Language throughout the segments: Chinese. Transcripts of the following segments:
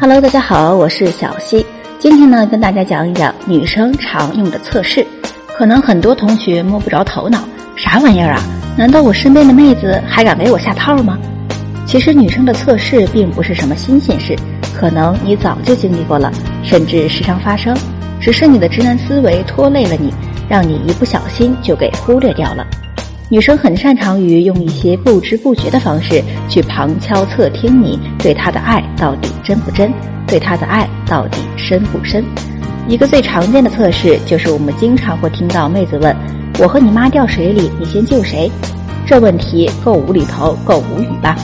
Hello，大家好，我是小溪。今天呢，跟大家讲一讲女生常用的测试。可能很多同学摸不着头脑，啥玩意儿啊？难道我身边的妹子还敢给我下套吗？其实女生的测试并不是什么新鲜事，可能你早就经历过了，甚至时常发生，只是你的直男思维拖累了你，让你一不小心就给忽略掉了。女生很擅长于用一些不知不觉的方式去旁敲侧听你对她的爱到底真不真，对她的爱到底深不深。一个最常见的测试就是我们经常会听到妹子问：“我和你妈掉水里，你先救谁？”这问题够无厘头，够无语吧？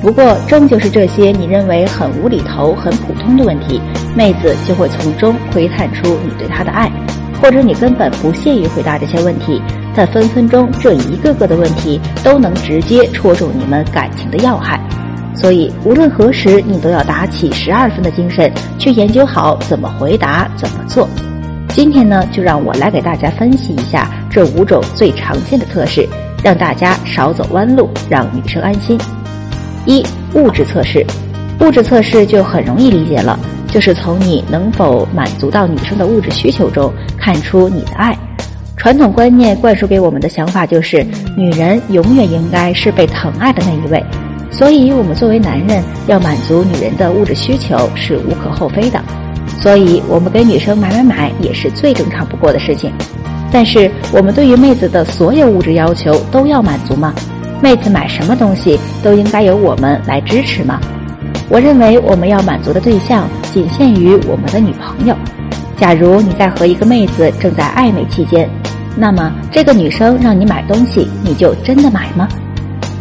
不过正就是这些你认为很无厘头、很普通的问题，妹子就会从中窥探出你对她的爱，或者你根本不屑于回答这些问题。但分分钟，这一个个的问题都能直接戳中你们感情的要害，所以无论何时，你都要打起十二分的精神去研究好怎么回答、怎么做。今天呢，就让我来给大家分析一下这五种最常见的测试，让大家少走弯路，让女生安心。一、物质测试，物质测试就很容易理解了，就是从你能否满足到女生的物质需求中看出你的爱。传统观念灌输给我们的想法就是，女人永远应该是被疼爱的那一位，所以我们作为男人要满足女人的物质需求是无可厚非的，所以我们给女生买买买也是最正常不过的事情。但是，我们对于妹子的所有物质要求都要满足吗？妹子买什么东西都应该由我们来支持吗？我认为我们要满足的对象仅限于我们的女朋友。假如你在和一个妹子正在暧昧期间，那么这个女生让你买东西，你就真的买吗？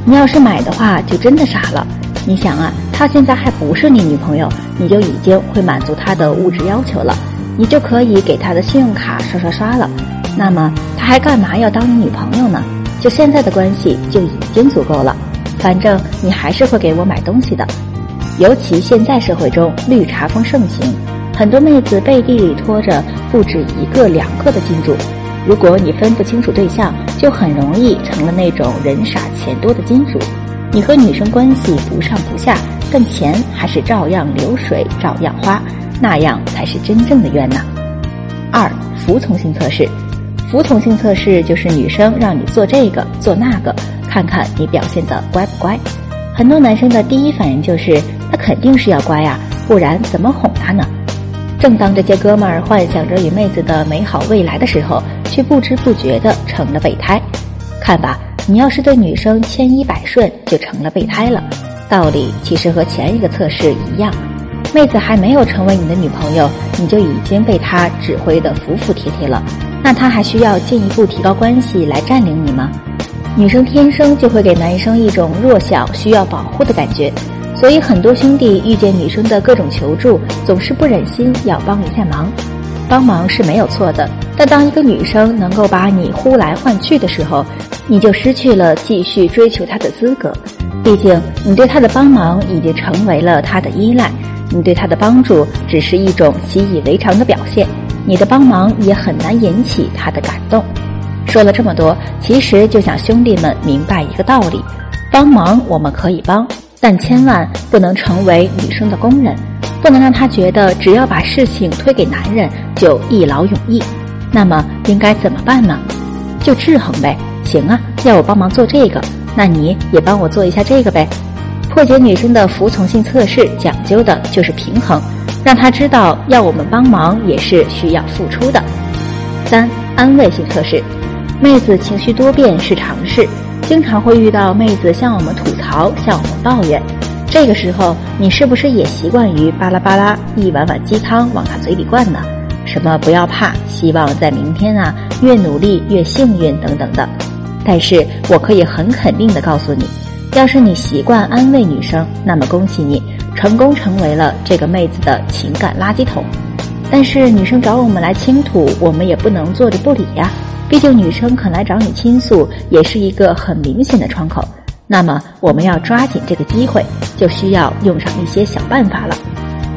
你要是买的话，就真的傻了。你想啊，她现在还不是你女朋友，你就已经会满足她的物质要求了，你就可以给她的信用卡刷刷刷了。那么她还干嘛要当你女朋友呢？就现在的关系就已经足够了。反正你还是会给我买东西的，尤其现在社会中绿茶风盛行。很多妹子背地里拖着不止一个两个的金主，如果你分不清楚对象，就很容易成了那种人傻钱多的金主。你和女生关系不上不下，但钱还是照样流水，照样花，那样才是真正的冤呐。二、服从性测试，服从性测试就是女生让你做这个做那个，看看你表现的乖不乖。很多男生的第一反应就是，他肯定是要乖呀，不然怎么哄她呢？正当这些哥们儿幻想着与妹子的美好未来的时候，却不知不觉的成了备胎。看吧，你要是对女生千依百顺，就成了备胎了。道理其实和前一个测试一样，妹子还没有成为你的女朋友，你就已经被她指挥的服服帖帖了。那她还需要进一步提高关系来占领你吗？女生天生就会给男生一种弱小、需要保护的感觉。所以，很多兄弟遇见女生的各种求助，总是不忍心要帮一下忙。帮忙是没有错的，但当一个女生能够把你呼来唤去的时候，你就失去了继续追求她的资格。毕竟，你对她的帮忙已经成为了她的依赖，你对她的帮助只是一种习以为常的表现。你的帮忙也很难引起她的感动。说了这么多，其实就想兄弟们明白一个道理：帮忙我们可以帮。但千万不能成为女生的工人，不能让她觉得只要把事情推给男人就一劳永逸。那么应该怎么办呢？就制衡呗。行啊，要我帮忙做这个，那你也帮我做一下这个呗。破解女生的服从性测试，讲究的就是平衡，让她知道要我们帮忙也是需要付出的。三、安慰性测试，妹子情绪多变是常事。经常会遇到妹子向我们吐槽，向我们抱怨，这个时候你是不是也习惯于巴拉巴拉一碗碗鸡汤往她嘴里灌呢？什么不要怕，希望在明天啊，越努力越幸运等等的。但是我可以很肯定的告诉你，要是你习惯安慰女生，那么恭喜你，成功成为了这个妹子的情感垃圾桶。但是女生找我们来倾吐，我们也不能坐着不理呀。毕竟女生肯来找你倾诉，也是一个很明显的窗口。那么我们要抓紧这个机会，就需要用上一些小办法了。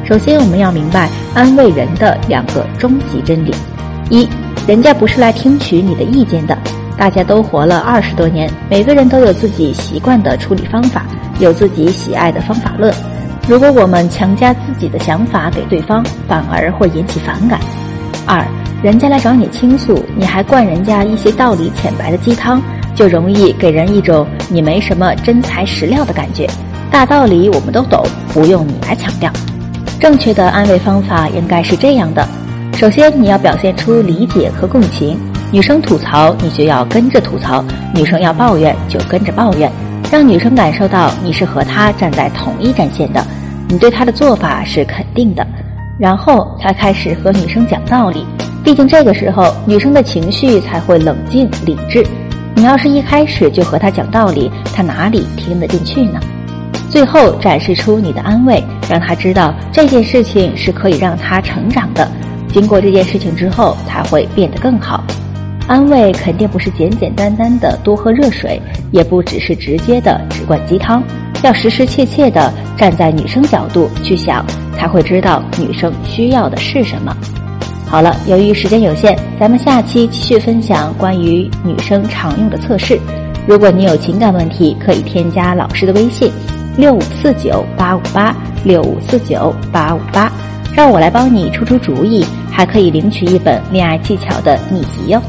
首先，我们要明白安慰人的两个终极真理：一，人家不是来听取你的意见的。大家都活了二十多年，每个人都有自己习惯的处理方法，有自己喜爱的方法论。如果我们强加自己的想法给对方，反而会引起反感。二，人家来找你倾诉，你还灌人家一些道理浅白的鸡汤，就容易给人一种你没什么真材实料的感觉。大道理我们都懂，不用你来强调。正确的安慰方法应该是这样的：首先，你要表现出理解和共情。女生吐槽，你就要跟着吐槽；女生要抱怨，就跟着抱怨，让女生感受到你是和她站在同一战线的，你对她的做法是肯定的。然后才开始和女生讲道理，毕竟这个时候女生的情绪才会冷静理智。你要是一开始就和她讲道理，她哪里听得进去呢？最后展示出你的安慰，让他知道这件事情是可以让他成长的。经过这件事情之后，他会变得更好。安慰肯定不是简简单单的多喝热水，也不只是直接的只灌鸡汤，要实实切切的站在女生角度去想，才会知道女生需要的是什么。好了，由于时间有限，咱们下期继续分享关于女生常用的测试。如果你有情感问题，可以添加老师的微信。六五四九八五八六五四九八五八，让我来帮你出出主意，还可以领取一本恋爱技巧的秘籍哟。